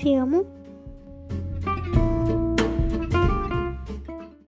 Te.